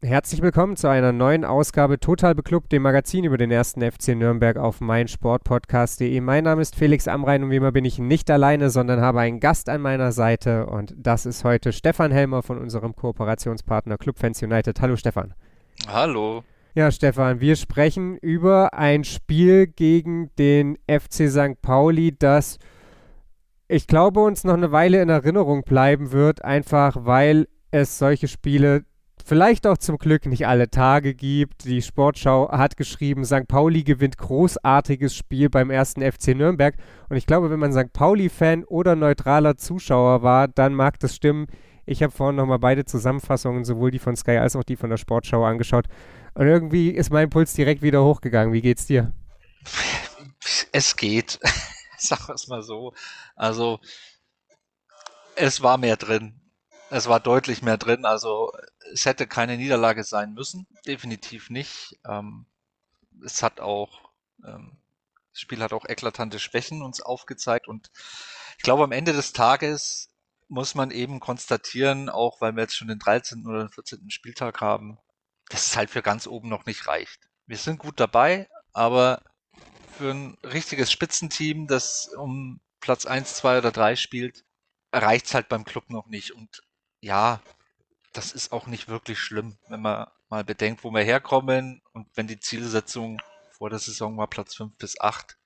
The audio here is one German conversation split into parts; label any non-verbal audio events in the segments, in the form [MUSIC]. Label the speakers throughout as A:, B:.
A: Herzlich willkommen zu einer neuen Ausgabe Total Beklubbt, dem Magazin über den ersten FC Nürnberg auf meinsportpodcast.de. Mein Name ist Felix Amrein und wie immer bin ich nicht alleine, sondern habe einen Gast an meiner Seite und das ist heute Stefan Helmer von unserem Kooperationspartner Clubfans United. Hallo Stefan.
B: Hallo.
A: Ja, Stefan, wir sprechen über ein Spiel gegen den FC St. Pauli, das ich glaube uns noch eine Weile in Erinnerung bleiben wird, einfach weil es solche Spiele vielleicht auch zum Glück nicht alle Tage gibt. Die Sportschau hat geschrieben, St. Pauli gewinnt großartiges Spiel beim ersten FC Nürnberg. Und ich glaube, wenn man St. Pauli-Fan oder neutraler Zuschauer war, dann mag das stimmen. Ich habe vorhin nochmal beide Zusammenfassungen, sowohl die von Sky als auch die von der Sportschau angeschaut. Und irgendwie ist mein Puls direkt wieder hochgegangen. Wie geht's dir?
B: Es geht. [LAUGHS] Sag es mal so. Also, es war mehr drin. Es war deutlich mehr drin. Also, es hätte keine Niederlage sein müssen, definitiv nicht. Ähm, es hat auch, ähm, das Spiel hat auch eklatante Schwächen uns aufgezeigt und ich glaube, am Ende des Tages muss man eben konstatieren, auch weil wir jetzt schon den 13. oder den 14. Spieltag haben, dass es halt für ganz oben noch nicht reicht. Wir sind gut dabei, aber für ein richtiges Spitzenteam, das um Platz 1, 2 oder 3 spielt, reicht es halt beim Club noch nicht. Und ja, das ist auch nicht wirklich schlimm, wenn man mal bedenkt, wo wir herkommen und wenn die Zielsetzung vor der Saison war Platz 5 bis 8,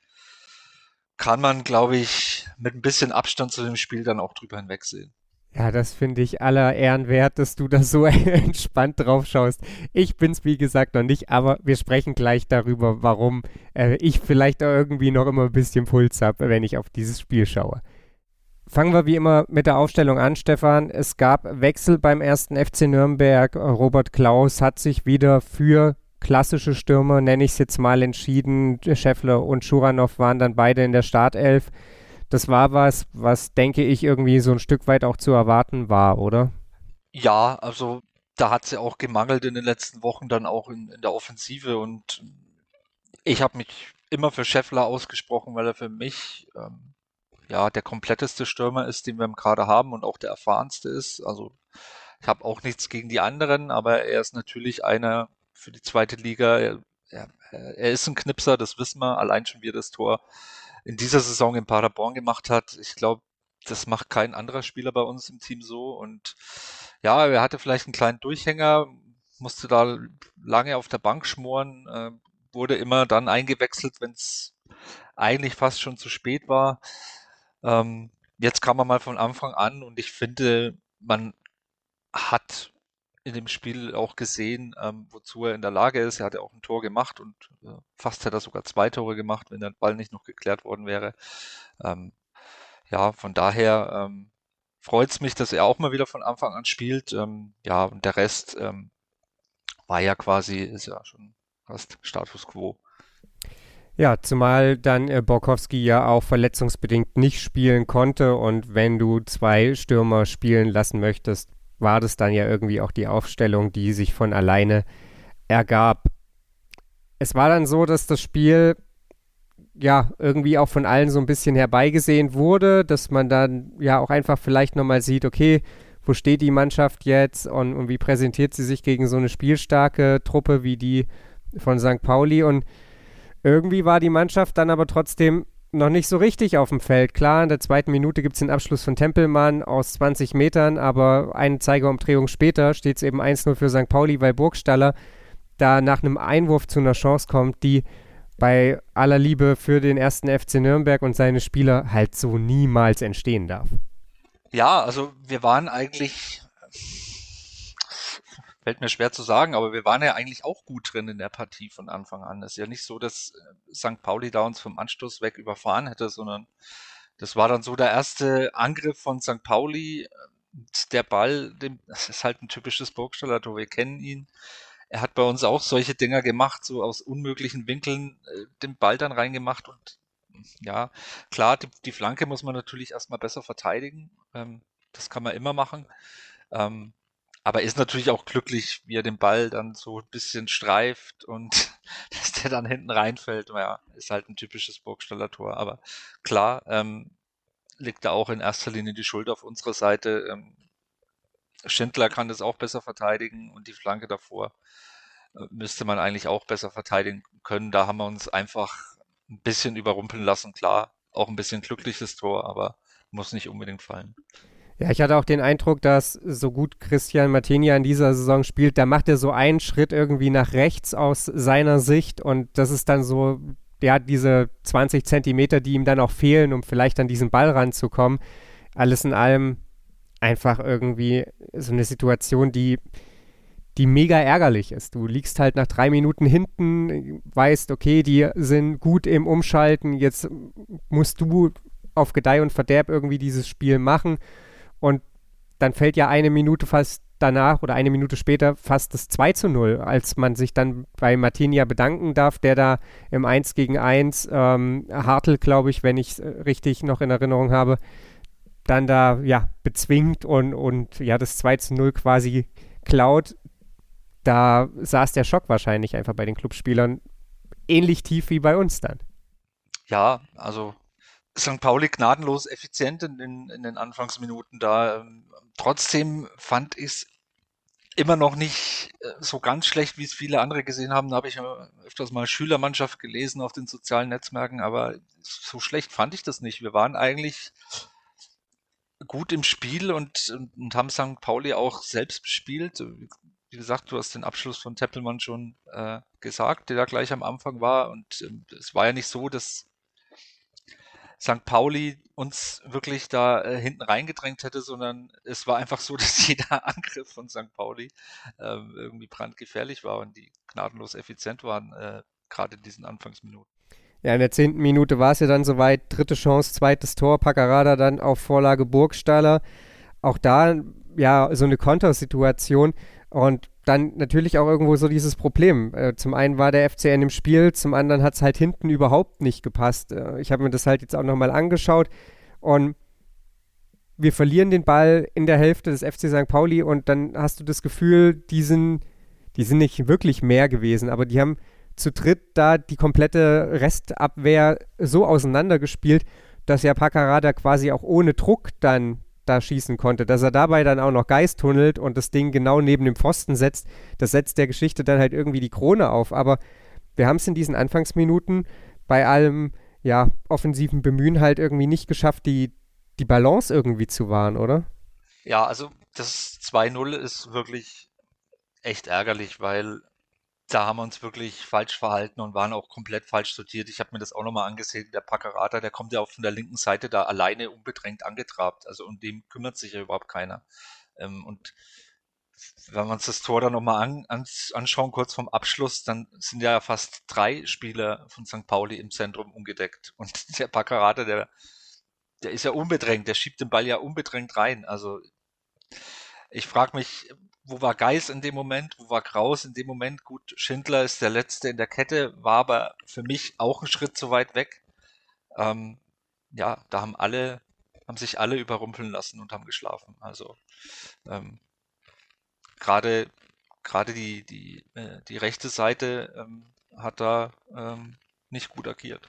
B: kann man, glaube ich, mit ein bisschen Abstand zu dem Spiel dann auch drüber hinwegsehen.
A: Ja, das finde ich aller Ehren wert, dass du da so [LAUGHS] entspannt drauf schaust. Ich bin es, wie gesagt, noch nicht, aber wir sprechen gleich darüber, warum äh, ich vielleicht auch irgendwie noch immer ein bisschen Puls habe, wenn ich auf dieses Spiel schaue. Fangen wir wie immer mit der Aufstellung an, Stefan. Es gab Wechsel beim ersten FC Nürnberg. Robert Klaus hat sich wieder für klassische Stürmer, nenne ich es jetzt mal, entschieden. Scheffler und Schuranov waren dann beide in der Startelf. Das war was, was denke ich irgendwie so ein Stück weit auch zu erwarten war, oder?
B: Ja, also da hat sie ja auch gemangelt in den letzten Wochen dann auch in, in der Offensive und ich habe mich immer für Scheffler ausgesprochen, weil er für mich ähm, ja, der kompletteste Stürmer ist, den wir Kader haben und auch der erfahrenste ist. Also ich habe auch nichts gegen die anderen, aber er ist natürlich einer für die zweite Liga. Er, er, er ist ein Knipser, das wissen wir. Allein schon, wie er das Tor in dieser Saison in Paderborn gemacht hat. Ich glaube, das macht kein anderer Spieler bei uns im Team so. Und ja, er hatte vielleicht einen kleinen Durchhänger, musste da lange auf der Bank schmoren, äh, wurde immer dann eingewechselt, wenn es eigentlich fast schon zu spät war. Ähm, jetzt kam er mal von Anfang an und ich finde, man hat in dem Spiel auch gesehen, ähm, wozu er in der Lage ist. Er hat ja auch ein Tor gemacht und äh, fast hätte er sogar zwei Tore gemacht, wenn der Ball nicht noch geklärt worden wäre. Ähm, ja, von daher ähm, freut es mich, dass er auch mal wieder von Anfang an spielt. Ähm, ja, und der Rest ähm, war ja quasi, ist ja schon fast Status quo.
A: Ja, zumal dann äh, Borkowski ja auch verletzungsbedingt nicht spielen konnte und wenn du zwei Stürmer spielen lassen möchtest, war das dann ja irgendwie auch die Aufstellung, die sich von alleine ergab. Es war dann so, dass das Spiel ja irgendwie auch von allen so ein bisschen herbeigesehen wurde, dass man dann ja auch einfach vielleicht nochmal sieht, okay, wo steht die Mannschaft jetzt und, und wie präsentiert sie sich gegen so eine spielstarke Truppe wie die von St. Pauli und irgendwie war die Mannschaft dann aber trotzdem noch nicht so richtig auf dem Feld. Klar, in der zweiten Minute gibt es den Abschluss von Tempelmann aus 20 Metern, aber eine Zeigerumdrehung später steht es eben 1-0 für St. Pauli, weil Burgstaller da nach einem Einwurf zu einer Chance kommt, die bei aller Liebe für den ersten FC Nürnberg und seine Spieler halt so niemals entstehen darf.
B: Ja, also wir waren eigentlich fällt mir schwer zu sagen, aber wir waren ja eigentlich auch gut drin in der Partie von Anfang an. Es ist ja nicht so, dass äh, St. Pauli da uns vom Anstoß weg überfahren hätte, sondern das war dann so der erste Angriff von St. Pauli. Der Ball, [LAUGHS] das ist halt ein typisches Burgstaller wir kennen ihn. Er hat bei uns auch solche Dinger gemacht, so aus unmöglichen Winkeln äh, den Ball dann reingemacht und ja, klar, die, die Flanke muss man natürlich erstmal besser verteidigen. Ähm, das kann man immer machen. Ähm, aber ist natürlich auch glücklich, wie er den Ball dann so ein bisschen streift und [LAUGHS] dass der dann hinten reinfällt. Ja, ist halt ein typisches Burgstaller Tor. Aber klar, ähm, liegt da auch in erster Linie die Schuld auf unserer Seite. Ähm, Schindler kann das auch besser verteidigen und die Flanke davor äh, müsste man eigentlich auch besser verteidigen können. Da haben wir uns einfach ein bisschen überrumpeln lassen. Klar, auch ein bisschen glückliches Tor, aber muss nicht unbedingt fallen.
A: Ja, ich hatte auch den Eindruck, dass so gut Christian Martinia in dieser Saison spielt, da macht er so einen Schritt irgendwie nach rechts aus seiner Sicht und das ist dann so, ja, diese 20 Zentimeter, die ihm dann auch fehlen, um vielleicht an diesen Ball ranzukommen. Alles in allem einfach irgendwie so eine Situation, die, die mega ärgerlich ist. Du liegst halt nach drei Minuten hinten, weißt, okay, die sind gut im Umschalten, jetzt musst du auf Gedeih und Verderb irgendwie dieses Spiel machen und dann fällt ja eine Minute fast danach oder eine Minute später fast das 2 zu 0, als man sich dann bei Martinia bedanken darf, der da im 1 gegen 1, ähm, Hartl, glaube ich, wenn ich es richtig noch in Erinnerung habe, dann da ja bezwingt und, und ja das 2 zu 0 quasi klaut. Da saß der Schock wahrscheinlich einfach bei den Clubspielern ähnlich tief wie bei uns dann.
B: Ja, also St. Pauli gnadenlos effizient in, in, in den Anfangsminuten da. Ähm, trotzdem fand ich es immer noch nicht äh, so ganz schlecht, wie es viele andere gesehen haben. Da habe ich öfters mal Schülermannschaft gelesen auf den sozialen Netzwerken, aber so schlecht fand ich das nicht. Wir waren eigentlich gut im Spiel und, und, und haben St. Pauli auch selbst bespielt. Wie gesagt, du hast den Abschluss von Teppelmann schon äh, gesagt, der da gleich am Anfang war. Und ähm, es war ja nicht so, dass St. Pauli uns wirklich da äh, hinten reingedrängt hätte, sondern es war einfach so, [LAUGHS] dass jeder Angriff von St. Pauli äh, irgendwie brandgefährlich war und die gnadenlos effizient waren, äh, gerade in diesen Anfangsminuten.
A: Ja, in der zehnten Minute war es ja dann soweit. Dritte Chance, zweites Tor. Paccarada dann auf Vorlage Burgstaller. Auch da, ja, so eine Kontersituation. Und dann natürlich auch irgendwo so dieses Problem. Äh, zum einen war der FCN im Spiel, zum anderen hat es halt hinten überhaupt nicht gepasst. Äh, ich habe mir das halt jetzt auch nochmal angeschaut und wir verlieren den Ball in der Hälfte des FC St. Pauli und dann hast du das Gefühl, die sind, die sind nicht wirklich mehr gewesen, aber die haben zu dritt da die komplette Restabwehr so auseinandergespielt, dass ja Paccarada quasi auch ohne Druck dann da schießen konnte. Dass er dabei dann auch noch Geist tunnelt und das Ding genau neben dem Pfosten setzt, das setzt der Geschichte dann halt irgendwie die Krone auf. Aber wir haben es in diesen Anfangsminuten bei allem ja, offensiven Bemühen halt irgendwie nicht geschafft, die, die Balance irgendwie zu wahren, oder?
B: Ja, also das 2-0 ist wirklich echt ärgerlich, weil da haben wir uns wirklich falsch verhalten und waren auch komplett falsch sortiert. Ich habe mir das auch nochmal angesehen. Der Packerata, der kommt ja auch von der linken Seite da alleine unbedrängt angetrabt. Also um dem kümmert sich ja überhaupt keiner. Ähm, und wenn wir uns das Tor dann nochmal an, an, anschauen, kurz vorm Abschluss, dann sind ja fast drei Spieler von St. Pauli im Zentrum ungedeckt. Und [LAUGHS] der Packerata, der, der ist ja unbedrängt, der schiebt den Ball ja unbedrängt rein. Also ich frage mich, wo war Geis in dem Moment, wo war Kraus in dem Moment? Gut, Schindler ist der Letzte in der Kette, war aber für mich auch ein Schritt zu weit weg. Ähm, ja, da haben alle, haben sich alle überrumpeln lassen und haben geschlafen. Also ähm, gerade gerade die die äh, die rechte Seite ähm, hat da ähm, nicht gut agiert.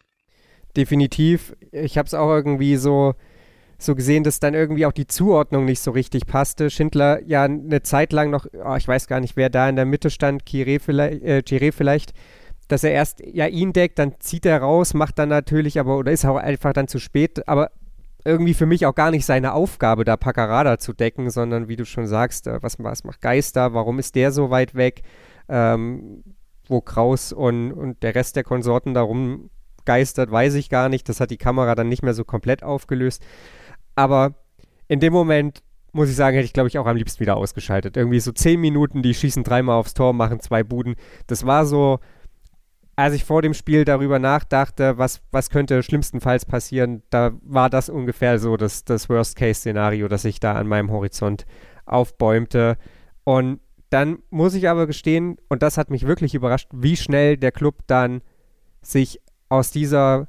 A: Definitiv. Ich habe es auch irgendwie so so gesehen, dass dann irgendwie auch die Zuordnung nicht so richtig passte. Schindler ja eine Zeit lang noch, oh, ich weiß gar nicht, wer da in der Mitte stand, Kire vielleicht, äh, vielleicht, dass er erst ja ihn deckt, dann zieht er raus, macht dann natürlich, aber oder ist auch einfach dann zu spät, aber irgendwie für mich auch gar nicht seine Aufgabe, da Paccarada zu decken, sondern wie du schon sagst, äh, was, was macht Geister, warum ist der so weit weg, ähm, wo Kraus und, und der Rest der Konsorten darum geistert, weiß ich gar nicht. Das hat die Kamera dann nicht mehr so komplett aufgelöst. Aber in dem Moment, muss ich sagen, hätte ich, glaube ich, auch am liebsten wieder ausgeschaltet. Irgendwie so zehn Minuten, die schießen dreimal aufs Tor, machen zwei Buden. Das war so, als ich vor dem Spiel darüber nachdachte, was, was könnte schlimmstenfalls passieren, da war das ungefähr so das, das Worst-Case-Szenario, das sich da an meinem Horizont aufbäumte. Und dann muss ich aber gestehen, und das hat mich wirklich überrascht, wie schnell der Club dann sich aus dieser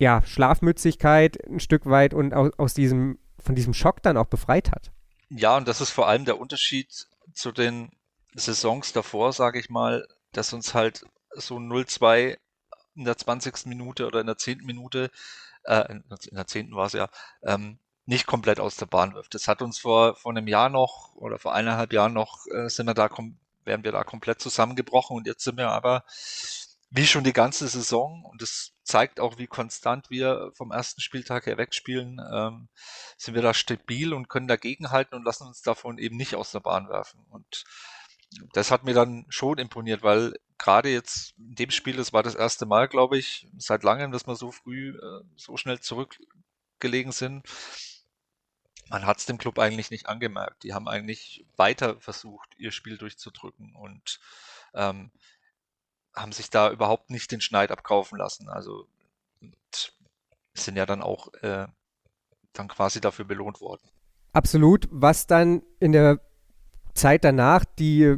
A: ja, Schlafmützigkeit ein Stück weit und aus, aus diesem, von diesem Schock dann auch befreit hat.
B: Ja, und das ist vor allem der Unterschied zu den Saisons davor, sage ich mal, dass uns halt so 0-2 in der 20. Minute oder in der 10. Minute, äh, in der 10. war es ja, ähm, nicht komplett aus der Bahn wirft. Das hat uns vor, vor einem Jahr noch oder vor eineinhalb Jahren noch, äh, sind wir da, wären wir da komplett zusammengebrochen und jetzt sind wir aber wie schon die ganze Saison und das zeigt auch, wie konstant wir vom ersten Spieltag her wegspielen, ähm, sind wir da stabil und können dagegenhalten und lassen uns davon eben nicht aus der Bahn werfen. Und das hat mir dann schon imponiert, weil gerade jetzt in dem Spiel, das war das erste Mal, glaube ich, seit langem, dass wir so früh äh, so schnell zurückgelegen sind man hat es dem Club eigentlich nicht angemerkt. Die haben eigentlich weiter versucht, ihr Spiel durchzudrücken und ähm, haben sich da überhaupt nicht den Schneid abkaufen lassen. Also sind ja dann auch äh, dann quasi dafür belohnt worden.
A: Absolut. Was dann in der Zeit danach, die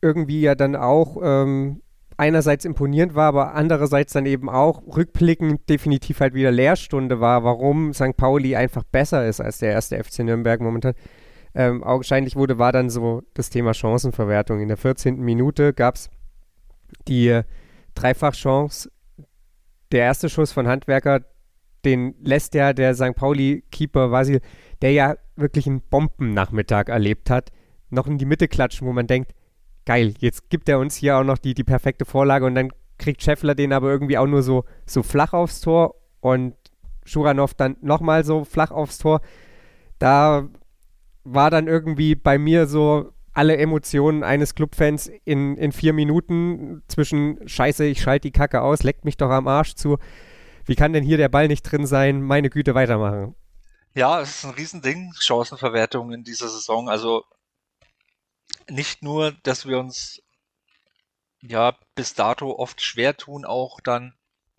A: irgendwie ja dann auch ähm, einerseits imponierend war, aber andererseits dann eben auch rückblickend definitiv halt wieder Lehrstunde war, warum St. Pauli einfach besser ist als der erste FC Nürnberg momentan. Ähm, augenscheinlich wurde, war dann so das Thema Chancenverwertung. In der 14. Minute gab es die Dreifachchance. Der erste Schuss von Handwerker, den lässt ja der St. Pauli-Keeper Vasil, der ja wirklich einen Bombennachmittag erlebt hat, noch in die Mitte klatschen, wo man denkt, geil, jetzt gibt er uns hier auch noch die, die perfekte Vorlage und dann kriegt Scheffler den aber irgendwie auch nur so, so flach aufs Tor und Schuranov dann nochmal so flach aufs Tor. Da war dann irgendwie bei mir so alle Emotionen eines Clubfans in, in vier Minuten zwischen Scheiße, ich schalte die Kacke aus, leckt mich doch am Arsch zu. Wie kann denn hier der Ball nicht drin sein? Meine Güte, weitermachen.
B: Ja, es ist ein Riesending, Chancenverwertung in dieser Saison. Also nicht nur, dass wir uns ja bis dato oft schwer tun, auch dann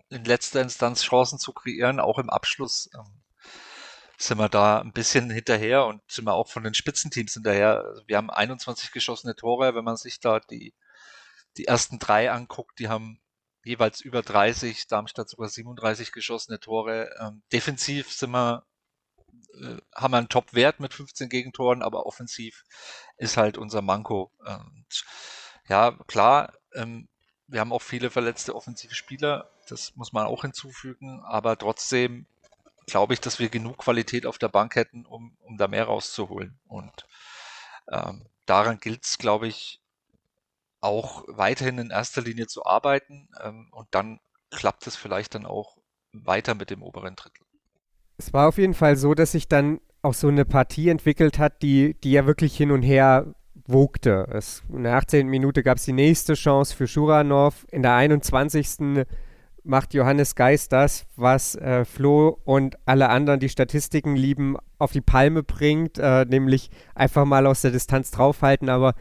B: in letzter Instanz Chancen zu kreieren, auch im Abschluss ähm, sind wir da ein bisschen hinterher und sind wir auch von den Spitzenteams hinterher. Also wir haben 21 geschossene Tore, wenn man sich da die, die ersten drei anguckt, die haben jeweils über 30, Darmstadt sogar 37 geschossene Tore. Ähm, defensiv sind wir äh, haben wir einen Top-Wert mit 15 Gegentoren, aber offensiv ist halt unser Manko. Und ja, klar, ähm, wir haben auch viele verletzte offensive Spieler, das muss man auch hinzufügen, aber trotzdem glaube ich, dass wir genug Qualität auf der Bank hätten, um, um da mehr rauszuholen. Und ähm, daran gilt es, glaube ich, auch weiterhin in erster Linie zu arbeiten ähm, und dann klappt es vielleicht dann auch weiter mit dem oberen Drittel
A: es war auf jeden Fall so, dass sich dann auch so eine Partie entwickelt hat, die, die ja wirklich hin und her wogte. Es, in der 18. Minute gab es die nächste Chance für Schuranov. In der 21. macht Johannes Geist das, was äh, Flo und alle anderen, die Statistiken lieben, auf die Palme bringt, äh, nämlich einfach mal aus der Distanz draufhalten, aber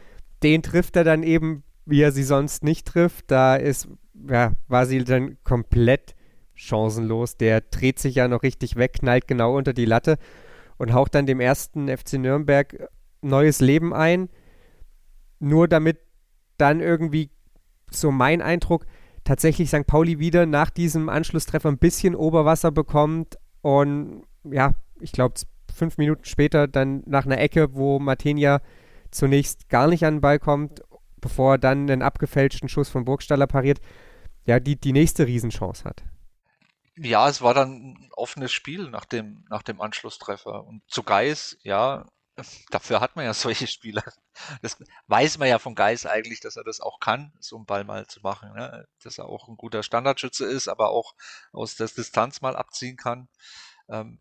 A: den trifft er dann eben, wie er sie sonst nicht trifft. Da ist, ja, war sie dann komplett chancenlos. Der dreht sich ja noch richtig weg, knallt genau unter die Latte und haucht dann dem ersten FC Nürnberg neues Leben ein. Nur damit dann irgendwie, so mein Eindruck, tatsächlich St. Pauli wieder nach diesem Anschlusstreffer ein bisschen Oberwasser bekommt und ja, ich glaube, fünf Minuten später dann nach einer Ecke, wo Martinia zunächst gar nicht an den Ball kommt, bevor er dann einen abgefälschten Schuss von Burgstaller pariert, ja, die, die nächste Riesenchance hat.
B: Ja, es war dann ein offenes Spiel nach dem, nach dem Anschlusstreffer. Und zu Geis, ja, [LAUGHS] dafür hat man ja solche Spieler. Das weiß man ja von Geis eigentlich, dass er das auch kann, so einen Ball mal zu machen. Ne? Dass er auch ein guter Standardschütze ist, aber auch aus der Distanz mal abziehen kann. Ähm,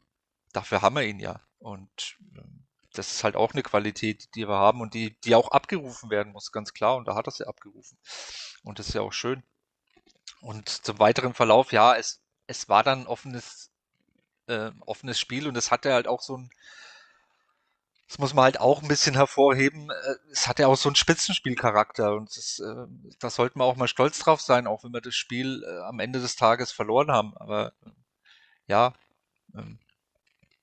B: dafür haben wir ihn ja. Und ähm, das ist halt auch eine Qualität, die wir haben und die, die auch abgerufen werden muss, ganz klar. Und da hat er sie abgerufen. Und das ist ja auch schön. Und zum weiteren Verlauf, ja, es es war dann offenes, äh, offenes Spiel und es hatte halt auch so ein, das muss man halt auch ein bisschen hervorheben, äh, es hatte auch so einen Spitzenspielcharakter und das, äh, da sollten wir auch mal stolz drauf sein, auch wenn wir das Spiel äh, am Ende des Tages verloren haben. Aber ja, ähm,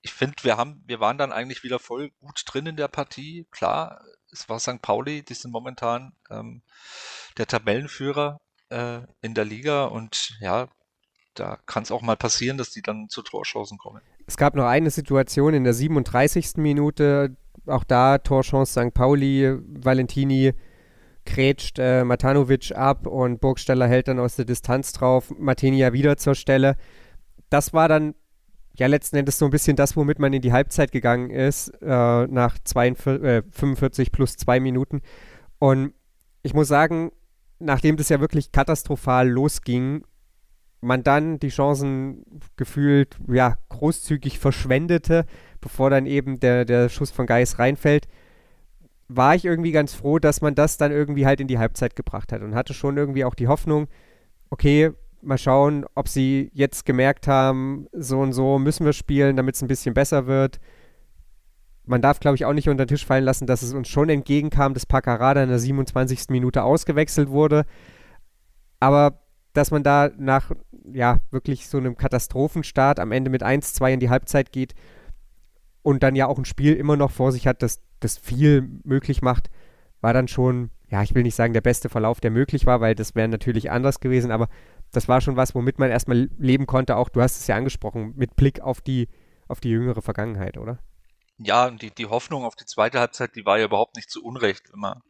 B: ich finde, wir haben, wir waren dann eigentlich wieder voll gut drin in der Partie. Klar, es war St. Pauli, die sind momentan ähm, der Tabellenführer äh, in der Liga und ja, da kann es auch mal passieren, dass die dann zu Torchancen kommen.
A: Es gab noch eine Situation in der 37. Minute, auch da Torchance St. Pauli, Valentini grätscht äh, Matanovic ab und Burgsteller hält dann aus der Distanz drauf, Martinia wieder zur Stelle. Das war dann ja letzten Endes so ein bisschen das, womit man in die Halbzeit gegangen ist, äh, nach 42, äh, 45 plus zwei Minuten. Und ich muss sagen, nachdem das ja wirklich katastrophal losging, man dann die Chancen gefühlt ja großzügig verschwendete, bevor dann eben der, der Schuss von Geis reinfällt, war ich irgendwie ganz froh, dass man das dann irgendwie halt in die Halbzeit gebracht hat und hatte schon irgendwie auch die Hoffnung, okay, mal schauen, ob sie jetzt gemerkt haben, so und so müssen wir spielen, damit es ein bisschen besser wird. Man darf, glaube ich, auch nicht unter den Tisch fallen lassen, dass es uns schon entgegenkam, dass Paccarada in der 27. Minute ausgewechselt wurde. Aber dass man da nach ja wirklich so einem Katastrophenstart am Ende mit 1-2 in die Halbzeit geht und dann ja auch ein Spiel immer noch vor sich hat, das, das viel möglich macht, war dann schon, ja, ich will nicht sagen der beste Verlauf, der möglich war, weil das wäre natürlich anders gewesen, aber das war schon was, womit man erstmal leben konnte, auch du hast es ja angesprochen, mit Blick auf die, auf die jüngere Vergangenheit, oder?
B: Ja, und die, die Hoffnung auf die zweite Halbzeit, die war ja überhaupt nicht zu Unrecht, wenn man,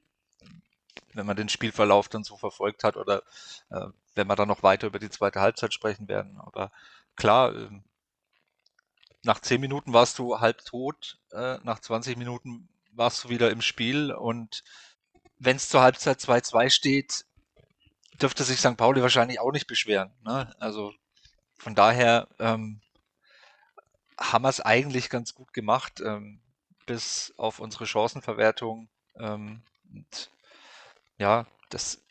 B: wenn man den Spielverlauf dann so verfolgt hat oder äh, wenn wir dann noch weiter über die zweite Halbzeit sprechen werden. Aber klar, äh, nach zehn Minuten warst du halb tot, äh, nach 20 Minuten warst du wieder im Spiel und wenn es zur Halbzeit 2-2 steht, dürfte sich St. Pauli wahrscheinlich auch nicht beschweren. Ne? Also von daher ähm, haben wir es eigentlich ganz gut gemacht, ähm, bis auf unsere Chancenverwertung. Ähm, und ja, das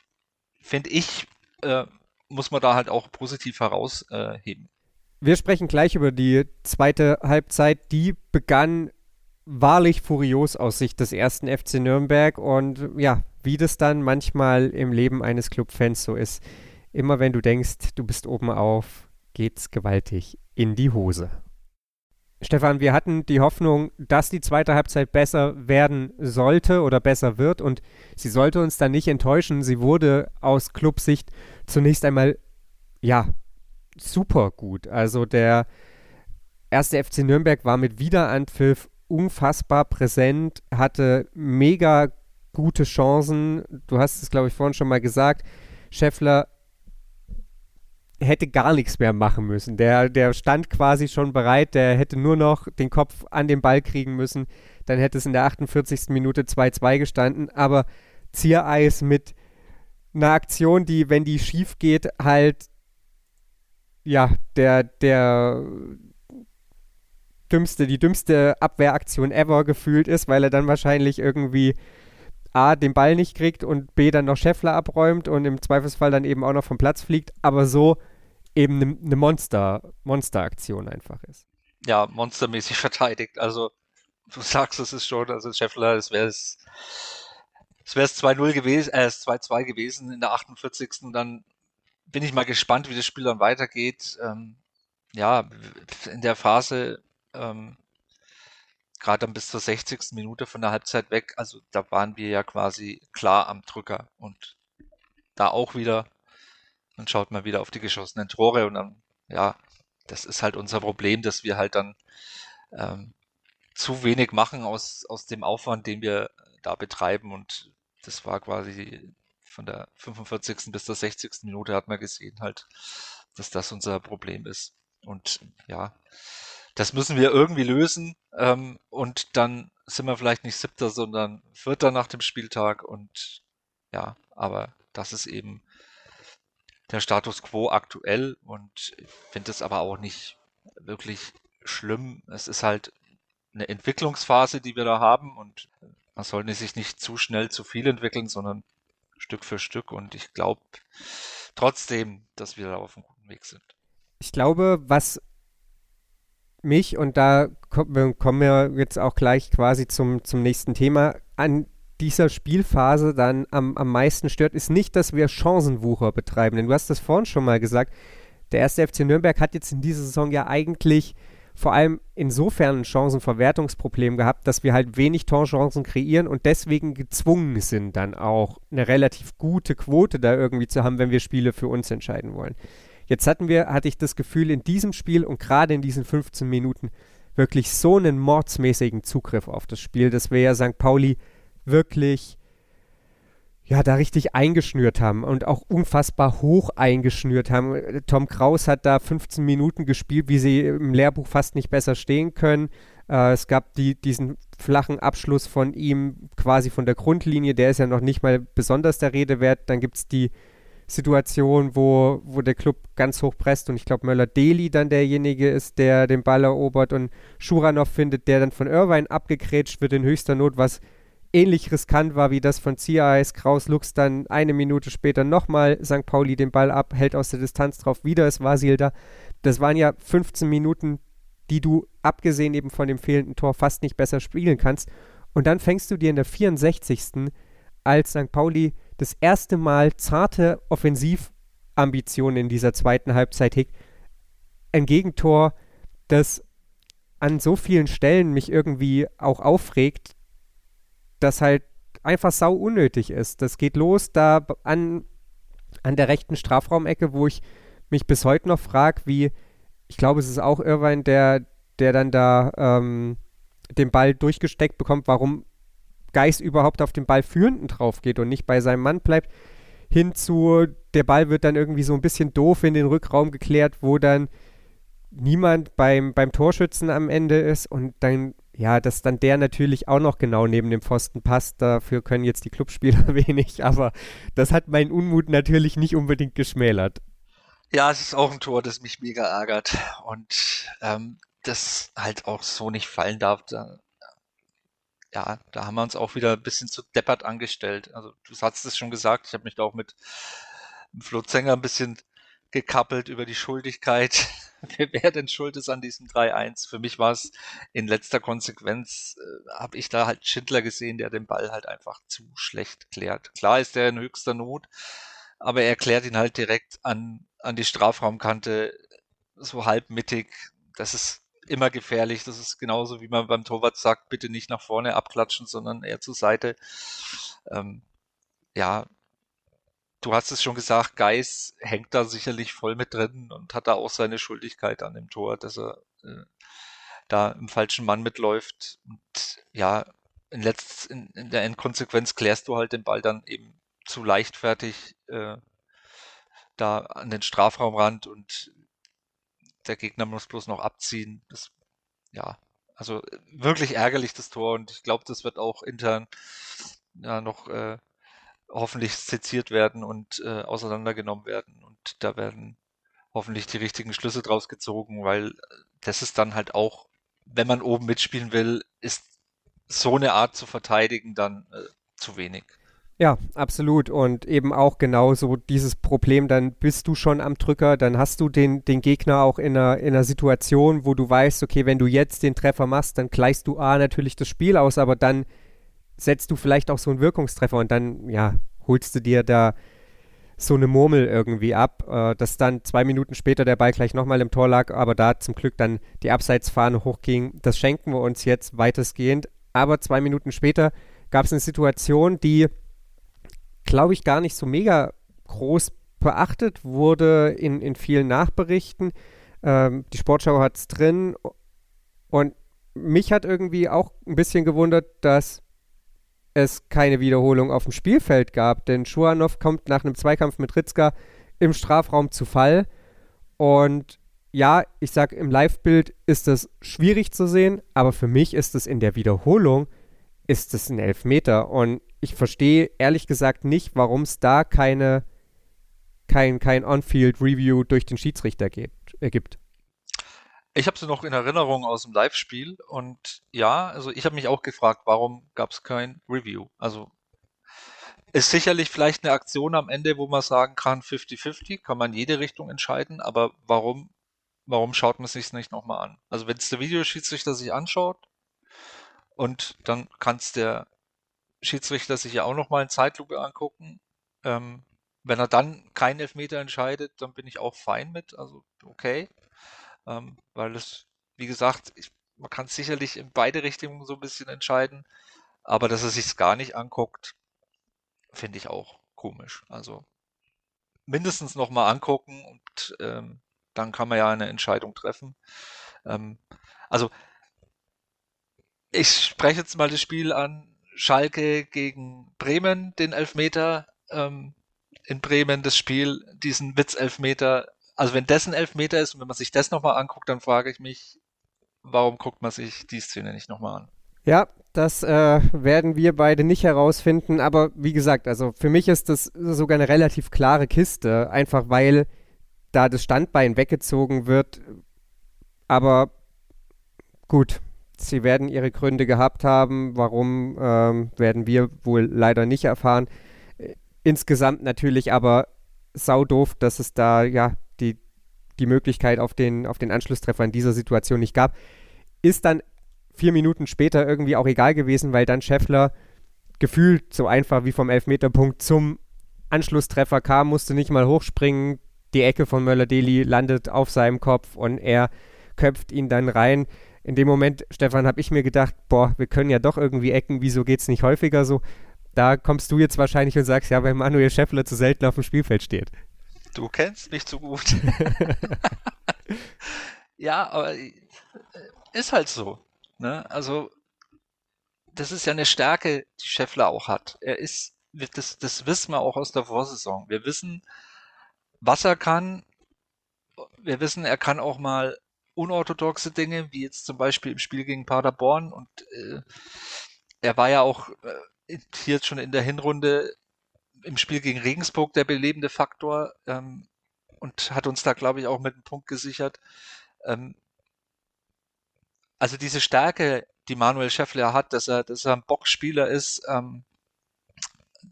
B: finde ich, äh, muss man da halt auch positiv herausheben.
A: Wir sprechen gleich über die zweite Halbzeit. Die begann wahrlich furios aus Sicht des ersten FC Nürnberg und ja, wie das dann manchmal im Leben eines Clubfans so ist. Immer wenn du denkst, du bist oben auf, geht's gewaltig in die Hose. Stefan, wir hatten die Hoffnung, dass die zweite Halbzeit besser werden sollte oder besser wird und sie sollte uns dann nicht enttäuschen. Sie wurde aus Clubsicht zunächst einmal, ja, super gut. Also der erste FC Nürnberg war mit Wiederanpfiff unfassbar präsent, hatte mega gute Chancen. Du hast es, glaube ich, vorhin schon mal gesagt. Scheffler hätte gar nichts mehr machen müssen. Der, der stand quasi schon bereit, der hätte nur noch den Kopf an den Ball kriegen müssen. Dann hätte es in der 48. Minute 2-2 gestanden. Aber Ziereis mit einer Aktion, die, wenn die schief geht, halt ja, der, der dümmste, die dümmste Abwehraktion ever gefühlt ist, weil er dann wahrscheinlich irgendwie A, den Ball nicht kriegt und B, dann noch Scheffler abräumt und im Zweifelsfall dann eben auch noch vom Platz fliegt, aber so eben eine ne Monster, Monsteraktion einfach ist.
B: Ja, monstermäßig [LAUGHS] verteidigt. Also, du sagst es ist schon, also Scheffler, es wäre es wäre es 2-0 gewesen, äh, es 2-2 gewesen in der 48. Und dann bin ich mal gespannt, wie das Spiel dann weitergeht. Ähm, ja, in der Phase ähm, gerade dann bis zur 60. Minute von der Halbzeit weg. Also da waren wir ja quasi klar am Drücker und da auch wieder. Dann schaut man wieder auf die geschossenen Tore und dann, ja, das ist halt unser Problem, dass wir halt dann ähm, zu wenig machen aus, aus dem Aufwand, den wir da betreiben und das war quasi von der 45. bis zur 60. Minute hat man gesehen halt, dass das unser Problem ist. Und ja, das müssen wir irgendwie lösen. Ähm, und dann sind wir vielleicht nicht siebter, sondern vierter nach dem Spieltag. Und ja, aber das ist eben der Status quo aktuell. Und ich finde es aber auch nicht wirklich schlimm. Es ist halt eine Entwicklungsphase, die wir da haben. Und man sollte sich nicht zu schnell zu viel entwickeln, sondern Stück für Stück. Und ich glaube trotzdem, dass wir da auf einem guten Weg sind.
A: Ich glaube, was mich, und da kommen wir jetzt auch gleich quasi zum, zum nächsten Thema, an dieser Spielphase dann am, am meisten stört, ist nicht, dass wir Chancenwucher betreiben. Denn du hast das vorhin schon mal gesagt, der erste FC Nürnberg hat jetzt in dieser Saison ja eigentlich vor allem insofern ein Chancenverwertungsproblem gehabt, dass wir halt wenig Torchancen kreieren und deswegen gezwungen sind, dann auch eine relativ gute Quote da irgendwie zu haben, wenn wir Spiele für uns entscheiden wollen. Jetzt hatten wir, hatte ich das Gefühl, in diesem Spiel und gerade in diesen 15 Minuten wirklich so einen mordsmäßigen Zugriff auf das Spiel, dass wir ja St. Pauli wirklich ja, da richtig eingeschnürt haben und auch unfassbar hoch eingeschnürt haben. Tom Kraus hat da 15 Minuten gespielt, wie sie im Lehrbuch fast nicht besser stehen können. Äh, es gab die, diesen flachen Abschluss von ihm quasi von der Grundlinie, der ist ja noch nicht mal besonders der Rede wert. Dann gibt es die Situation, wo, wo der Club ganz hoch presst und ich glaube Möller-Deli dann derjenige ist, der den Ball erobert und Schuranov findet, der dann von Irvine abgekrätscht wird in höchster Not, was ähnlich riskant war wie das von Ziereis. Kraus Lux dann eine Minute später nochmal St. Pauli den Ball ab, hält aus der Distanz drauf, wieder ist Vasil da. Das waren ja 15 Minuten, die du abgesehen eben von dem fehlenden Tor fast nicht besser spielen kannst. Und dann fängst du dir in der 64. als St. Pauli das erste Mal zarte Offensivambitionen in dieser zweiten Halbzeit hegt. Ein Gegentor, das an so vielen Stellen mich irgendwie auch aufregt, das halt einfach sau unnötig ist. Das geht los da an, an der rechten Strafraumecke, wo ich mich bis heute noch frage, wie, ich glaube, es ist auch Irvine, der, der dann da ähm, den Ball durchgesteckt bekommt, warum Geist überhaupt auf den Ball führenden drauf geht und nicht bei seinem Mann bleibt. Hinzu, der Ball wird dann irgendwie so ein bisschen doof in den Rückraum geklärt, wo dann niemand beim, beim Torschützen am Ende ist und dann ja, dass dann der natürlich auch noch genau neben dem Pfosten passt, dafür können jetzt die Clubspieler [LAUGHS] wenig, aber das hat meinen Unmut natürlich nicht unbedingt geschmälert.
B: Ja, es ist auch ein Tor, das mich mega ärgert und ähm, das halt auch so nicht fallen darf. Da, ja, da haben wir uns auch wieder ein bisschen zu deppert angestellt. Also du hast es schon gesagt, ich habe mich da auch mit Flo Zenger ein bisschen gekappelt über die Schuldigkeit [LAUGHS] wer denn schuld ist an diesem 3-1. Für mich war es in letzter Konsequenz, äh, habe ich da halt Schindler gesehen, der den Ball halt einfach zu schlecht klärt. Klar ist er in höchster Not, aber er klärt ihn halt direkt an, an die Strafraumkante, so halbmittig. Das ist immer gefährlich. Das ist genauso wie man beim Torwart sagt, bitte nicht nach vorne abklatschen, sondern eher zur Seite. Ähm, ja, du hast es schon gesagt, Geis hängt da sicherlich voll mit drin und hat da auch seine Schuldigkeit an dem Tor, dass er äh, da im falschen Mann mitläuft. Und ja, in, letzt, in, in der Endkonsequenz klärst du halt den Ball dann eben zu leichtfertig äh, da an den Strafraumrand und der Gegner muss bloß noch abziehen. Das, ja, also wirklich ärgerlich das Tor und ich glaube, das wird auch intern ja noch äh, hoffentlich seziert werden und äh, auseinandergenommen werden. Und da werden hoffentlich die richtigen Schlüsse draus gezogen, weil äh, das ist dann halt auch, wenn man oben mitspielen will, ist so eine Art zu verteidigen dann äh, zu wenig.
A: Ja, absolut. Und eben auch genauso dieses Problem, dann bist du schon am Drücker, dann hast du den, den Gegner auch in einer, in einer Situation, wo du weißt, okay, wenn du jetzt den Treffer machst, dann gleichst du A natürlich das Spiel aus, aber dann setzt du vielleicht auch so einen Wirkungstreffer und dann, ja, holst du dir da so eine Murmel irgendwie ab, äh, dass dann zwei Minuten später der Ball gleich nochmal im Tor lag, aber da zum Glück dann die Abseitsfahne hochging. Das schenken wir uns jetzt weitestgehend. Aber zwei Minuten später gab es eine Situation, die, glaube ich, gar nicht so mega groß beachtet wurde in, in vielen Nachberichten. Ähm, die Sportschau hat es drin und mich hat irgendwie auch ein bisschen gewundert, dass es keine Wiederholung auf dem Spielfeld gab, denn Schuanov kommt nach einem Zweikampf mit Ritzka im Strafraum zu Fall. Und ja, ich sage, im Live-Bild ist das schwierig zu sehen, aber für mich ist es in der Wiederholung ist es ein Elfmeter. Und ich verstehe ehrlich gesagt nicht, warum es da keine, kein, kein On-Field-Review durch den Schiedsrichter geht, äh, gibt.
B: Ich habe sie noch in Erinnerung aus dem Live-Spiel und ja, also ich habe mich auch gefragt, warum gab es kein Review? Also ist sicherlich vielleicht eine Aktion am Ende, wo man sagen kann, 50-50, kann man jede Richtung entscheiden, aber warum, warum schaut man sich nicht nochmal an? Also wenn es der Videoschiedsrichter sich anschaut und dann kann es der Schiedsrichter sich ja auch nochmal in Zeitlupe angucken, ähm, wenn er dann keinen Elfmeter entscheidet, dann bin ich auch fein mit, also okay ähm, weil es, wie gesagt, ich, man kann sicherlich in beide Richtungen so ein bisschen entscheiden, aber dass er sich gar nicht anguckt, finde ich auch komisch. Also mindestens nochmal angucken und ähm, dann kann man ja eine Entscheidung treffen. Ähm, also ich spreche jetzt mal das Spiel an. Schalke gegen Bremen, den Elfmeter. Ähm, in Bremen das Spiel, diesen Witz-Elfmeter. Also wenn das ein Elfmeter ist und wenn man sich das nochmal anguckt, dann frage ich mich, warum guckt man sich die Szene nicht nochmal an?
A: Ja, das äh, werden wir beide nicht herausfinden. Aber wie gesagt, also für mich ist das sogar eine relativ klare Kiste, einfach weil da das Standbein weggezogen wird. Aber gut, sie werden ihre Gründe gehabt haben. Warum ähm, werden wir wohl leider nicht erfahren. Insgesamt natürlich aber sau doof, dass es da ja die, Möglichkeit auf den, auf den Anschlusstreffer in dieser Situation nicht gab. Ist dann vier Minuten später irgendwie auch egal gewesen, weil dann Scheffler gefühlt so einfach wie vom Elfmeterpunkt zum Anschlusstreffer kam, musste nicht mal hochspringen. Die Ecke von Möller-Deli landet auf seinem Kopf und er köpft ihn dann rein. In dem Moment, Stefan, habe ich mir gedacht, boah, wir können ja doch irgendwie ecken, wieso geht es nicht häufiger so? Da kommst du jetzt wahrscheinlich und sagst, ja, weil Manuel Scheffler zu selten auf dem Spielfeld steht.
B: Du kennst mich zu gut. [LAUGHS] ja, aber äh, ist halt so. Ne? Also, das ist ja eine Stärke, die Scheffler auch hat. Er ist, das, das wissen wir auch aus der Vorsaison. Wir wissen, was er kann. Wir wissen, er kann auch mal unorthodoxe Dinge, wie jetzt zum Beispiel im Spiel gegen Paderborn. Und äh, er war ja auch äh, hier schon in der Hinrunde im Spiel gegen Regensburg der belebende Faktor ähm, und hat uns da, glaube ich, auch mit einem Punkt gesichert. Ähm, also diese Stärke, die Manuel Schäffler hat, dass er, dass er ein Boxspieler ist, ähm,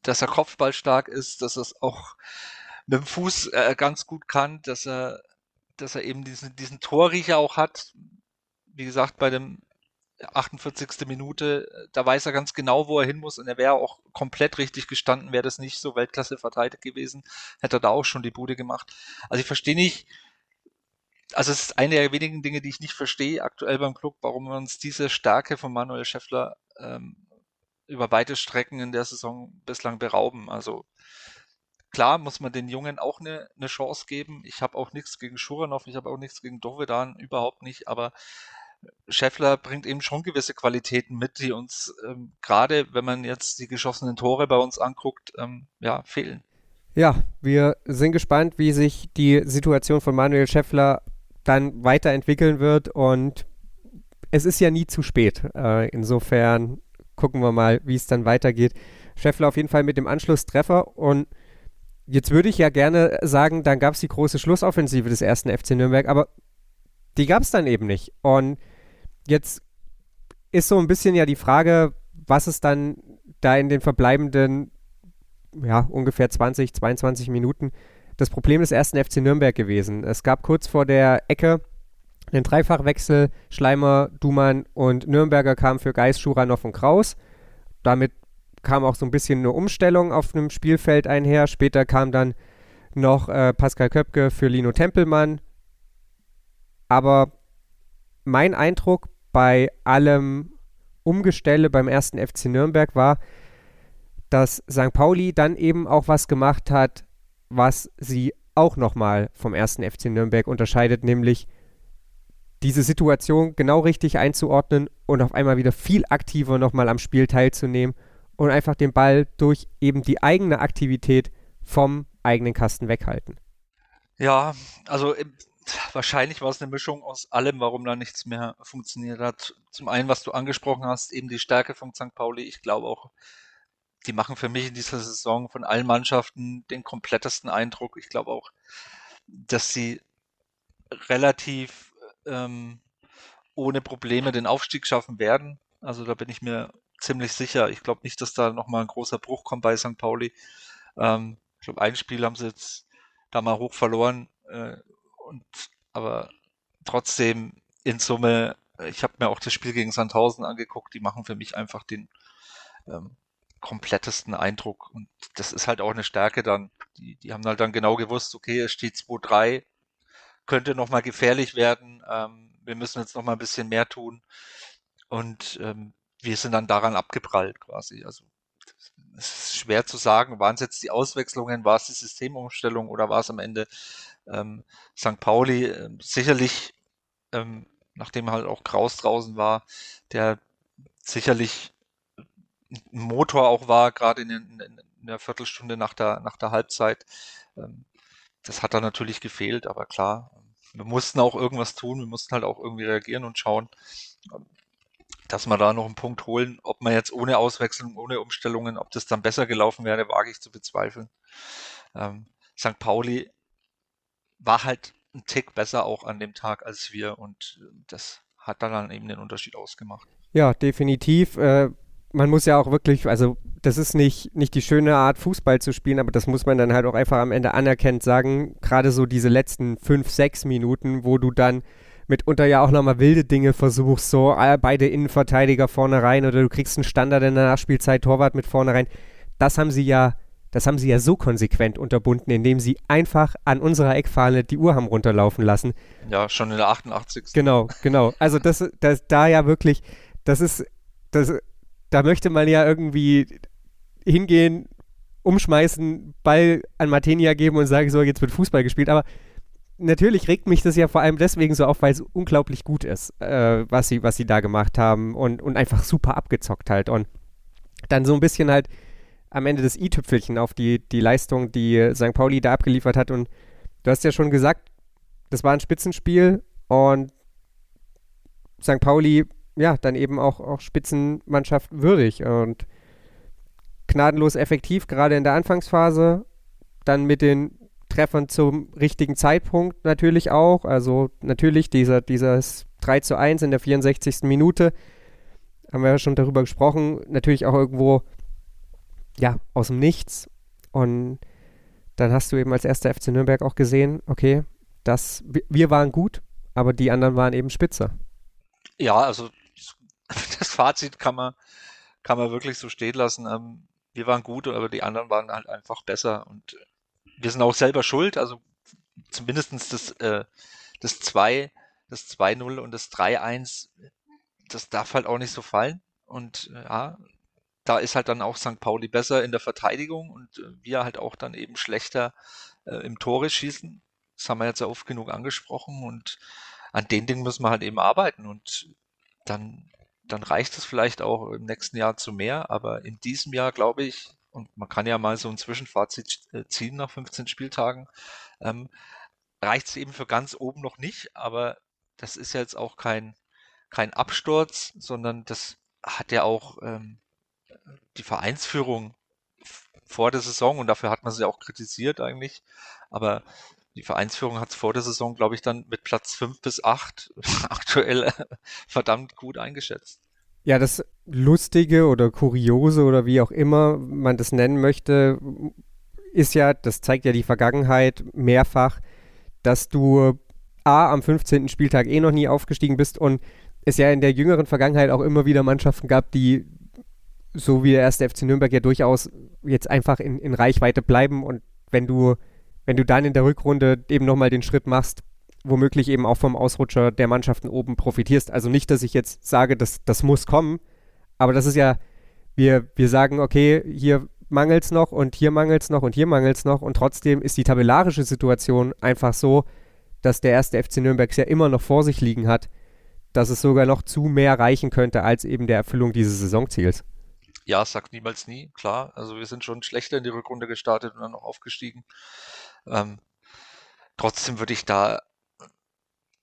B: dass er Kopfballstark ist, dass er es auch mit dem Fuß äh, ganz gut kann, dass er, dass er eben diesen, diesen Torriecher auch hat. Wie gesagt, bei dem 48. Minute, da weiß er ganz genau, wo er hin muss und er wäre auch komplett richtig gestanden, wäre das nicht so Weltklasse verteidigt gewesen, hätte er da auch schon die Bude gemacht. Also ich verstehe nicht, also es ist eine der wenigen Dinge, die ich nicht verstehe aktuell beim Club, warum wir uns diese Stärke von Manuel Schäffler ähm, über weite Strecken in der Saison bislang berauben. Also klar muss man den Jungen auch eine, eine Chance geben. Ich habe auch nichts gegen Schuranov, ich habe auch nichts gegen Dovedan, überhaupt nicht, aber Scheffler bringt eben schon gewisse Qualitäten mit, die uns ähm, gerade, wenn man jetzt die geschossenen Tore bei uns anguckt, ähm, ja, fehlen.
A: Ja, wir sind gespannt, wie sich die Situation von Manuel Scheffler dann weiterentwickeln wird und es ist ja nie zu spät. Äh, insofern gucken wir mal, wie es dann weitergeht. Scheffler auf jeden Fall mit dem Anschlusstreffer und jetzt würde ich ja gerne sagen, dann gab es die große Schlussoffensive des ersten FC Nürnberg, aber die gab es dann eben nicht. Und jetzt ist so ein bisschen ja die Frage, was ist dann da in den verbleibenden, ja, ungefähr 20, 22 Minuten das Problem des ersten FC Nürnberg gewesen. Es gab kurz vor der Ecke einen Dreifachwechsel. Schleimer, Dumann und Nürnberger kamen für Geis, Schuranov und Kraus. Damit kam auch so ein bisschen eine Umstellung auf einem Spielfeld einher. Später kam dann noch äh, Pascal Köpke für Lino Tempelmann. Aber mein Eindruck bei allem Umgestelle beim ersten FC Nürnberg war, dass St. Pauli dann eben auch was gemacht hat, was sie auch nochmal vom ersten FC Nürnberg unterscheidet, nämlich diese Situation genau richtig einzuordnen und auf einmal wieder viel aktiver nochmal am Spiel teilzunehmen und einfach den Ball durch eben die eigene Aktivität vom eigenen Kasten weghalten.
B: Ja, also wahrscheinlich war es eine Mischung aus allem, warum da nichts mehr funktioniert hat. Zum einen, was du angesprochen hast, eben die Stärke von St. Pauli. Ich glaube auch, die machen für mich in dieser Saison von allen Mannschaften den komplettesten Eindruck. Ich glaube auch, dass sie relativ ähm, ohne Probleme den Aufstieg schaffen werden. Also da bin ich mir ziemlich sicher. Ich glaube nicht, dass da nochmal ein großer Bruch kommt bei St. Pauli. Ähm, ich glaube, ein Spiel haben sie jetzt da mal hoch verloren. Äh, und, aber trotzdem in Summe, ich habe mir auch das Spiel gegen Sandhausen angeguckt, die machen für mich einfach den ähm, komplettesten Eindruck. Und das ist halt auch eine Stärke dann. Die, die haben halt dann genau gewusst, okay, es steht 2-3, könnte nochmal gefährlich werden. Ähm, wir müssen jetzt nochmal ein bisschen mehr tun. Und ähm, wir sind dann daran abgeprallt quasi. Also es ist schwer zu sagen, waren es jetzt die Auswechslungen, war es die Systemumstellung oder war es am Ende ähm, St. Pauli? Äh, sicherlich, ähm, nachdem halt auch Kraus draußen war, der sicherlich ein Motor auch war, gerade in, in, in, der Viertelstunde nach der, nach der Halbzeit. Ähm, das hat da natürlich gefehlt, aber klar, wir mussten auch irgendwas tun, wir mussten halt auch irgendwie reagieren und schauen, dass wir da noch einen Punkt holen. Ob man jetzt ohne Auswechslung, ohne Umstellungen, ob das dann besser gelaufen wäre, wage ich zu bezweifeln. Ähm, St. Pauli war halt ein Tick besser auch an dem Tag als wir und das hat dann eben den Unterschied ausgemacht.
A: Ja, definitiv. Äh, man muss ja auch wirklich, also das ist nicht, nicht die schöne Art, Fußball zu spielen, aber das muss man dann halt auch einfach am Ende anerkennt sagen. Gerade so diese letzten fünf, sechs Minuten, wo du dann mitunter ja auch nochmal wilde Dinge versuchst, so äh, beide Innenverteidiger vorne rein oder du kriegst einen Standard in der Nachspielzeit, Torwart mit vorne rein. Das haben sie ja, das haben sie ja so konsequent unterbunden, indem sie einfach an unserer Eckfahne die Uhr haben runterlaufen lassen.
B: Ja, schon in der 88.
A: Genau, genau. Also das, das da ja wirklich, das ist, das, da möchte man ja irgendwie hingehen, umschmeißen, Ball an Martinia geben und sagen, so, jetzt wird Fußball gespielt. Aber natürlich regt mich das ja vor allem deswegen so auf, weil es unglaublich gut ist, äh, was, sie, was sie da gemacht haben und, und einfach super abgezockt halt. Und dann so ein bisschen halt am Ende das i-Tüpfelchen auf die, die Leistung, die St. Pauli da abgeliefert hat. Und du hast ja schon gesagt, das war ein Spitzenspiel und St. Pauli, ja, dann eben auch, auch Spitzenmannschaft würdig und gnadenlos effektiv, gerade in der Anfangsphase. Dann mit den Treffern zum richtigen Zeitpunkt natürlich auch. Also natürlich dieser, dieses 3 zu 1 in der 64. Minute. Haben wir ja schon darüber gesprochen. Natürlich auch irgendwo, ja, aus dem Nichts. Und dann hast du eben als erster FC Nürnberg auch gesehen, okay, das, wir waren gut, aber die anderen waren eben spitzer.
B: Ja, also [LAUGHS] das Fazit kann man, kann man wirklich so stehen lassen. Ähm, wir waren gut, aber die anderen waren halt einfach besser. Und wir sind auch selber schuld, also zumindestens das, äh, das 2, das 2-0 und das 3-1, das darf halt auch nicht so fallen. Und äh, ja, da ist halt dann auch St. Pauli besser in der Verteidigung und äh, wir halt auch dann eben schlechter äh, im Tore schießen. Das haben wir jetzt ja oft genug angesprochen und an den Dingen müssen wir halt eben arbeiten und dann, dann reicht es vielleicht auch im nächsten Jahr zu mehr, aber in diesem Jahr glaube ich, und man kann ja mal so ein Zwischenfazit äh, ziehen nach 15 Spieltagen, ähm, reicht es eben für ganz oben noch nicht, aber das ist jetzt auch kein, kein Absturz, sondern das hat ja auch ähm, die Vereinsführung vor der Saison und dafür hat man sie auch kritisiert eigentlich, aber die Vereinsführung hat es vor der Saison, glaube ich, dann mit Platz 5 bis 8 [LAUGHS] aktuell verdammt gut eingeschätzt.
A: Ja, das Lustige oder Kuriose oder wie auch immer man das nennen möchte, ist ja, das zeigt ja die Vergangenheit mehrfach, dass du A am 15. Spieltag eh noch nie aufgestiegen bist und es ja in der jüngeren Vergangenheit auch immer wieder Mannschaften gab, die so wie der erste FC Nürnberg ja durchaus jetzt einfach in, in Reichweite bleiben und wenn du, wenn du dann in der Rückrunde eben nochmal den Schritt machst, womöglich eben auch vom Ausrutscher der Mannschaften oben profitierst. Also nicht, dass ich jetzt sage, dass das muss kommen, aber das ist ja, wir, wir sagen, okay, hier mangelt es noch und hier mangelt es noch und hier mangelt es noch und trotzdem ist die tabellarische Situation einfach so, dass der erste FC Nürnberg ja immer noch vor sich liegen hat, dass es sogar noch zu mehr reichen könnte als eben der Erfüllung dieses Saisonziels.
B: Ja, sagt niemals nie, klar. Also wir sind schon schlechter in die Rückrunde gestartet und dann noch aufgestiegen. Ähm, trotzdem würde ich da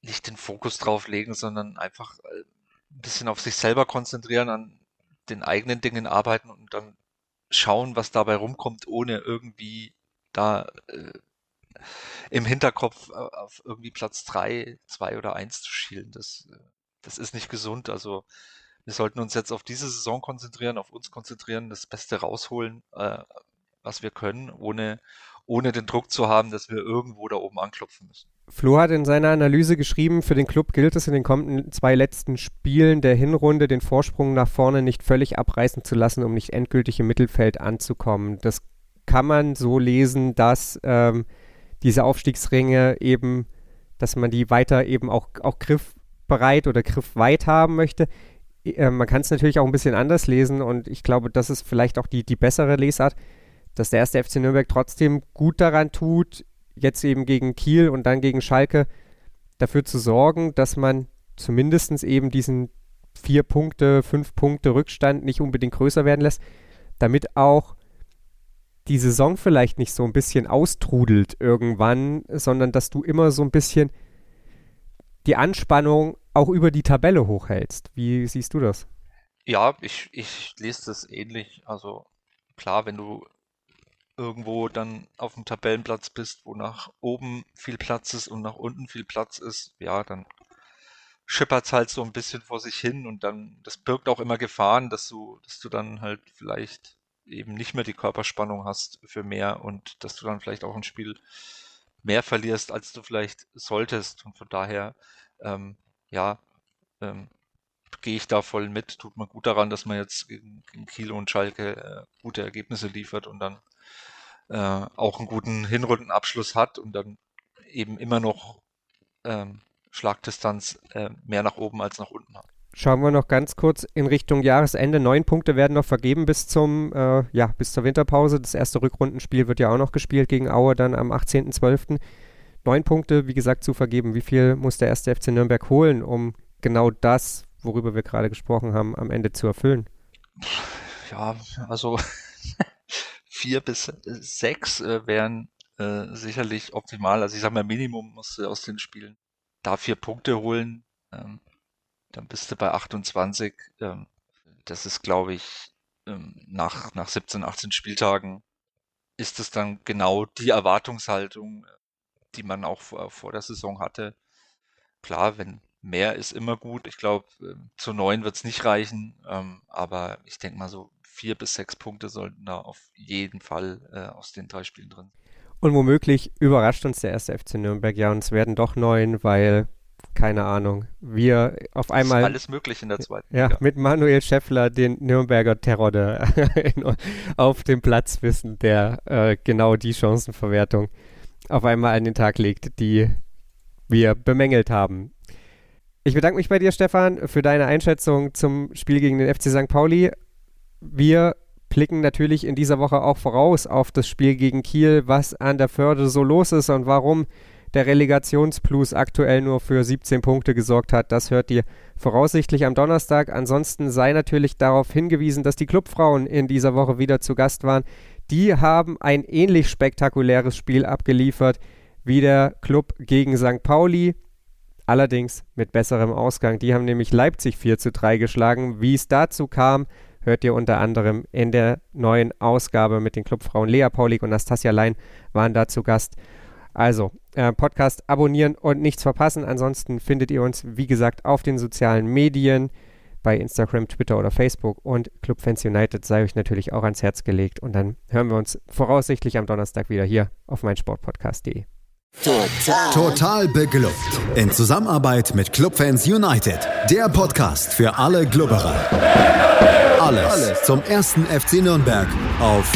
B: nicht den Fokus drauf legen, sondern einfach äh, ein bisschen auf sich selber konzentrieren, an den eigenen Dingen arbeiten und dann schauen, was dabei rumkommt, ohne irgendwie da äh, im Hinterkopf äh, auf irgendwie Platz drei, zwei oder eins zu schielen. Das, äh, das ist nicht gesund. Also wir sollten uns jetzt auf diese Saison konzentrieren, auf uns konzentrieren, das Beste rausholen, äh, was wir können, ohne, ohne den Druck zu haben, dass wir irgendwo da oben anklopfen müssen.
A: Flo hat in seiner Analyse geschrieben, für den Club gilt es in den kommenden zwei letzten Spielen der Hinrunde den Vorsprung nach vorne nicht völlig abreißen zu lassen, um nicht endgültig im Mittelfeld anzukommen. Das kann man so lesen, dass ähm, diese Aufstiegsringe eben, dass man die weiter eben auch, auch griffbereit oder griffweit haben möchte. Äh, man kann es natürlich auch ein bisschen anders lesen und ich glaube, das ist vielleicht auch die, die bessere Lesart, dass der erste FC Nürnberg trotzdem gut daran tut, jetzt eben gegen Kiel und dann gegen Schalke dafür zu sorgen, dass man zumindest eben diesen vier Punkte, fünf Punkte Rückstand nicht unbedingt größer werden lässt, damit auch die Saison vielleicht nicht so ein bisschen austrudelt irgendwann, sondern dass du immer so ein bisschen die Anspannung auch über die Tabelle hochhältst. Wie siehst du das?
B: Ja, ich, ich lese das ähnlich. Also klar, wenn du irgendwo dann auf dem Tabellenplatz bist, wo nach oben viel Platz ist und nach unten viel Platz ist, ja, dann schippert es halt so ein bisschen vor sich hin und dann, das birgt auch immer Gefahren, dass du, dass du dann halt vielleicht eben nicht mehr die Körperspannung hast für mehr und dass du dann vielleicht auch ein Spiel mehr verlierst, als du vielleicht solltest. Und von daher, ähm, ja, ähm, gehe ich da voll mit. Tut man gut daran, dass man jetzt gegen, gegen Kiel und Schalke äh, gute Ergebnisse liefert und dann äh, auch einen guten Hinrundenabschluss hat und dann eben immer noch ähm, Schlagdistanz äh, mehr nach oben als nach unten hat.
A: Schauen wir noch ganz kurz in Richtung Jahresende. Neun Punkte werden noch vergeben bis zum, äh, ja, bis zur Winterpause. Das erste Rückrundenspiel wird ja auch noch gespielt gegen Aue dann am 18.12. Neun Punkte, wie gesagt, zu vergeben. Wie viel muss der erste FC Nürnberg holen, um genau das, worüber wir gerade gesprochen haben, am Ende zu erfüllen?
B: Ja, also [LAUGHS] vier bis sechs äh, wären äh, sicherlich optimal. Also ich sage mal, Minimum musst aus den Spielen da vier Punkte holen. Ähm, dann bist du bei 28. Ähm, das ist, glaube ich, ähm, nach, nach 17, 18 Spieltagen ist es dann genau die Erwartungshaltung, die man auch vor, vor der Saison hatte. Klar, wenn mehr ist immer gut. Ich glaube, ähm, zu neun wird es nicht reichen, aber ich denke mal so vier bis sechs Punkte sollten da auf jeden Fall äh, aus den drei Spielen drin.
A: Und womöglich überrascht uns der erste FC Nürnberg ja und es werden doch neun, weil keine Ahnung, wir auf einmal. Ist
B: alles möglich in der zweiten
A: Ja, Liga. mit Manuel Schäffler den Nürnberger Terror der, [LAUGHS] auf dem Platz wissen, der äh, genau die Chancenverwertung auf einmal an den Tag legt, die wir bemängelt haben. Ich bedanke mich bei dir, Stefan, für deine Einschätzung zum Spiel gegen den FC St. Pauli. Wir blicken natürlich in dieser Woche auch voraus auf das Spiel gegen Kiel, was an der Förde so los ist und warum der Relegationsplus aktuell nur für 17 Punkte gesorgt hat. Das hört ihr voraussichtlich am Donnerstag. Ansonsten sei natürlich darauf hingewiesen, dass die Clubfrauen in dieser Woche wieder zu Gast waren. Die haben ein ähnlich spektakuläres Spiel abgeliefert wie der Club gegen St. Pauli. Allerdings mit besserem Ausgang. Die haben nämlich Leipzig 4 zu 3 geschlagen. Wie es dazu kam, hört ihr unter anderem in der neuen Ausgabe mit den Clubfrauen. Lea Paulik und Nastasia Lein waren da zu Gast. Also, äh, Podcast abonnieren und nichts verpassen. Ansonsten findet ihr uns, wie gesagt, auf den sozialen Medien bei Instagram, Twitter oder Facebook und Club Fans United sei euch natürlich auch ans Herz gelegt. Und dann hören wir uns voraussichtlich am Donnerstag wieder hier auf meinsportpodcast.de.
C: Total. Total beglückt. In Zusammenarbeit mit Clubfans United. Der Podcast für alle Glubberer. Alles, Alles zum ersten FC Nürnberg auf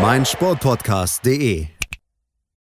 C: meinsportpodcast.de